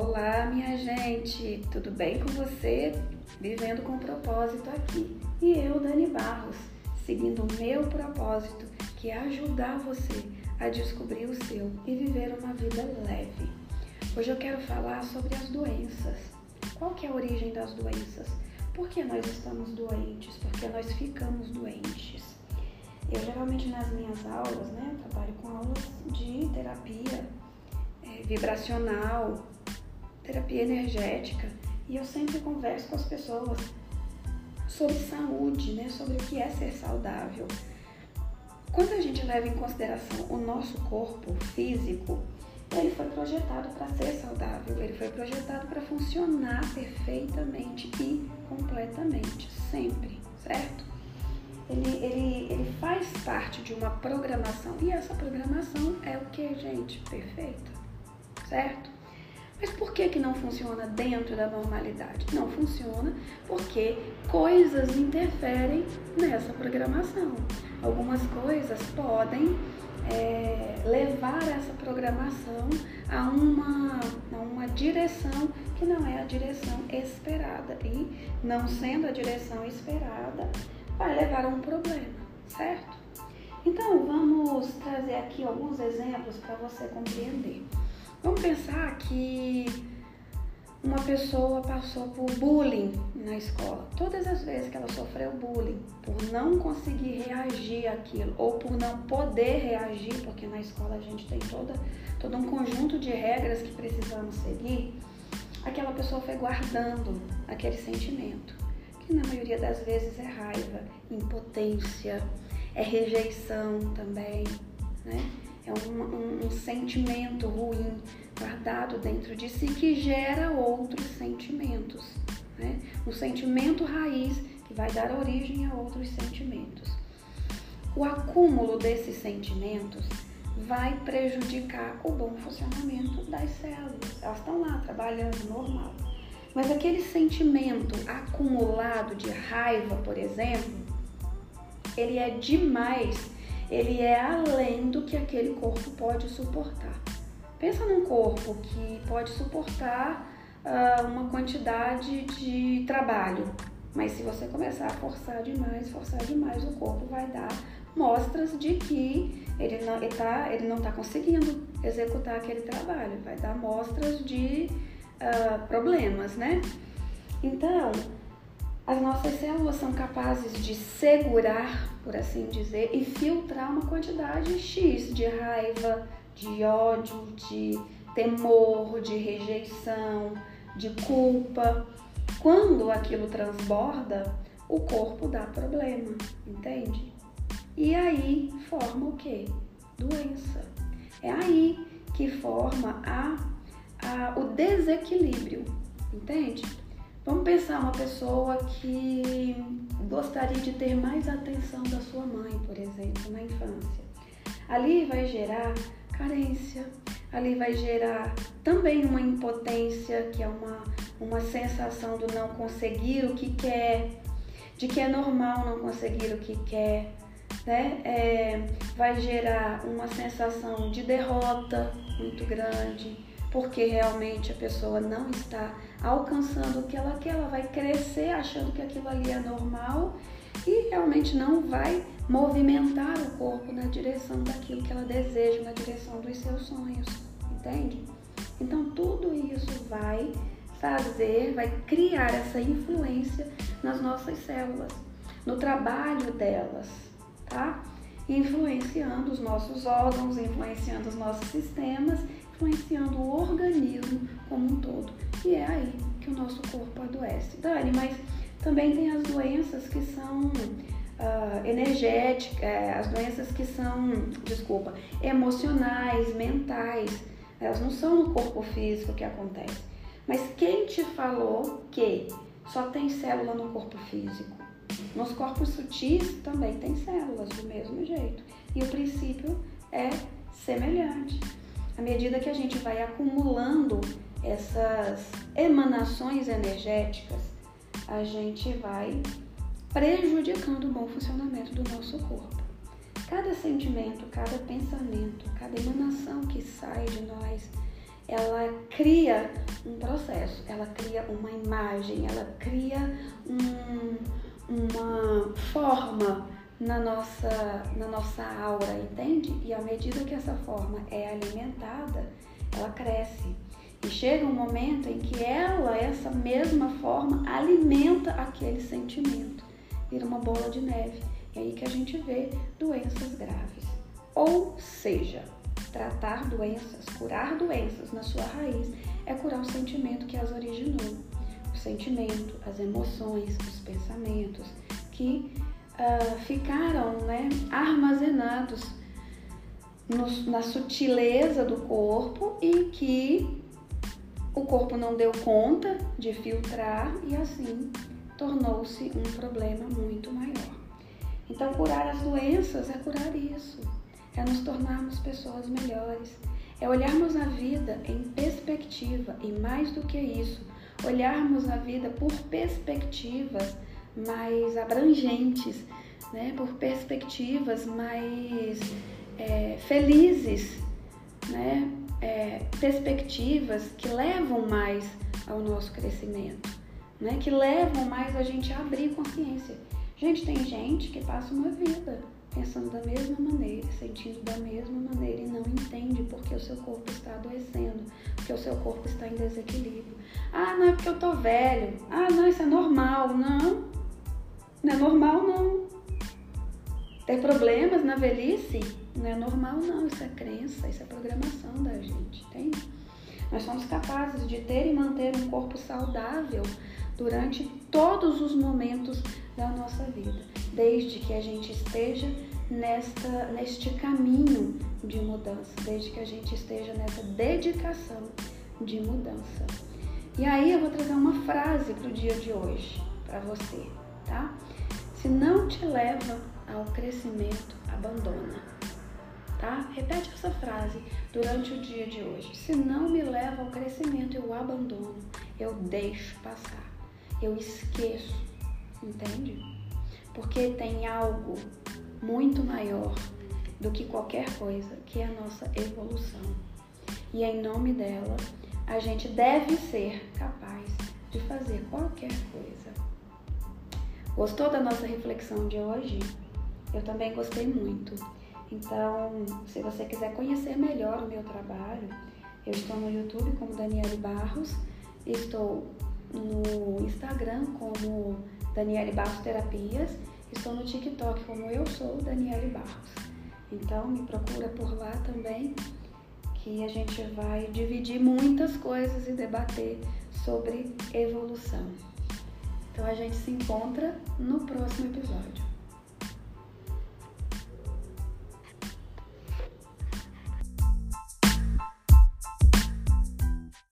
Olá, minha gente, tudo bem com você? Vivendo com propósito aqui. E eu, Dani Barros, seguindo o meu propósito, que é ajudar você a descobrir o seu e viver uma vida leve. Hoje eu quero falar sobre as doenças. Qual que é a origem das doenças? Por que nós estamos doentes? Por que nós ficamos doentes? Eu geralmente nas minhas aulas, né, trabalho com aulas de terapia é, vibracional, terapia energética, e eu sempre converso com as pessoas sobre saúde, né, sobre o que é ser saudável. Quando a gente leva em consideração o nosso corpo físico, ele foi projetado para ser saudável, ele foi projetado para funcionar perfeitamente e completamente, sempre, certo? Ele, ele, ele faz parte de uma programação e essa programação é o que, gente? Perfeita, certo? Mas por que, que não funciona dentro da normalidade? Não funciona porque coisas interferem nessa programação. Algumas coisas podem é, levar essa programação a uma, a uma direção que não é a direção esperada. E não sendo a direção esperada, vai levar a um problema, certo? Então vamos trazer aqui alguns exemplos para você compreender. Vamos pensar que uma pessoa passou por bullying na escola. Todas as vezes que ela sofreu bullying, por não conseguir reagir àquilo ou por não poder reagir, porque na escola a gente tem toda, todo um conjunto de regras que precisamos seguir, aquela pessoa foi guardando aquele sentimento, que na maioria das vezes é raiva, impotência, é rejeição também, sentimento ruim guardado dentro de si que gera outros sentimentos. Né? Um sentimento raiz que vai dar origem a outros sentimentos. O acúmulo desses sentimentos vai prejudicar o bom funcionamento das células. Elas estão lá trabalhando normal. Mas aquele sentimento acumulado de raiva, por exemplo, ele é demais ele é além do que aquele corpo pode suportar. Pensa num corpo que pode suportar uh, uma quantidade de trabalho, mas se você começar a forçar demais, forçar demais, o corpo vai dar mostras de que ele não está ele não tá conseguindo executar aquele trabalho, vai dar mostras de uh, problemas, né? Então, as nossas células são capazes de segurar, por assim dizer, e filtrar uma quantidade X de raiva, de ódio, de temor, de rejeição, de culpa. Quando aquilo transborda, o corpo dá problema, entende? E aí forma o que? Doença. É aí que forma a, a, o desequilíbrio, entende? Vamos pensar uma pessoa que gostaria de ter mais atenção da sua mãe, por exemplo, na infância. Ali vai gerar carência, ali vai gerar também uma impotência, que é uma, uma sensação do não conseguir o que quer, de que é normal não conseguir o que quer, né? É, vai gerar uma sensação de derrota muito grande, porque realmente a pessoa não está alcançando o que ela quer, ela vai crescer achando que aquilo ali é normal e realmente não vai movimentar o corpo na direção daquilo que ela deseja, na direção dos seus sonhos, entende? Então tudo isso vai fazer, vai criar essa influência nas nossas células, no trabalho delas, tá? Influenciando os nossos órgãos, influenciando os nossos sistemas influenciando o organismo como um todo. E é aí que o nosso corpo adoece. Dani, mas também tem as doenças que são uh, energéticas, é, as doenças que são, desculpa, emocionais, mentais. Elas não são no corpo físico que acontece. Mas quem te falou que só tem célula no corpo físico? Nos corpos sutis também tem células do mesmo jeito. E o princípio é semelhante à medida que a gente vai acumulando essas emanações energéticas, a gente vai prejudicando o bom funcionamento do nosso corpo. Cada sentimento, cada pensamento, cada emanação que sai de nós, ela cria um processo, ela cria uma imagem, ela cria um, uma forma na nossa, na nossa aura, entende? E à medida que essa forma é alimentada, ela cresce. E chega um momento em que ela, essa mesma forma, alimenta aquele sentimento. Vira uma bola de neve. É aí que a gente vê doenças graves. Ou seja, tratar doenças, curar doenças na sua raiz é curar o sentimento que as originou. O sentimento, as emoções, os pensamentos que uh, ficaram né, armazenados na sutileza do corpo e que o corpo não deu conta de filtrar e assim tornou-se um problema muito maior. Então, curar as doenças é curar isso, é nos tornarmos pessoas melhores, é olharmos a vida em perspectiva e mais do que isso, olharmos a vida por perspectivas mais abrangentes, né? por perspectivas mais é, felizes, né? É, perspectivas que levam mais ao nosso crescimento, né? que levam mais a gente a abrir consciência. Gente, tem gente que passa uma vida pensando da mesma maneira, sentindo da mesma maneira e não entende porque o seu corpo está adoecendo, porque o seu corpo está em desequilíbrio. Ah, não é porque eu tô velho. Ah, não, isso é normal. Não, não é normal não. Ter problemas na velhice não é normal não, isso é crença, isso é programação da gente, entende? Nós somos capazes de ter e manter um corpo saudável durante todos os momentos da nossa vida, desde que a gente esteja nesta, neste caminho de mudança, desde que a gente esteja nessa dedicação de mudança. E aí eu vou trazer uma frase para o dia de hoje, para você, tá? Se não te leva ao crescimento, abandona. Tá? Repete essa frase durante o dia de hoje. Se não me leva ao crescimento, eu abandono, eu deixo passar, eu esqueço, entende? Porque tem algo muito maior do que qualquer coisa, que é a nossa evolução. E em nome dela, a gente deve ser capaz de fazer qualquer coisa. Gostou da nossa reflexão de hoje? Eu também gostei muito. Então, se você quiser conhecer melhor o meu trabalho, eu estou no YouTube como Daniele Barros, estou no Instagram como Daniele Barros Terapias, estou no TikTok como eu sou Daniele Barros. Então, me procura por lá também, que a gente vai dividir muitas coisas e debater sobre evolução. Então a gente se encontra no próximo episódio.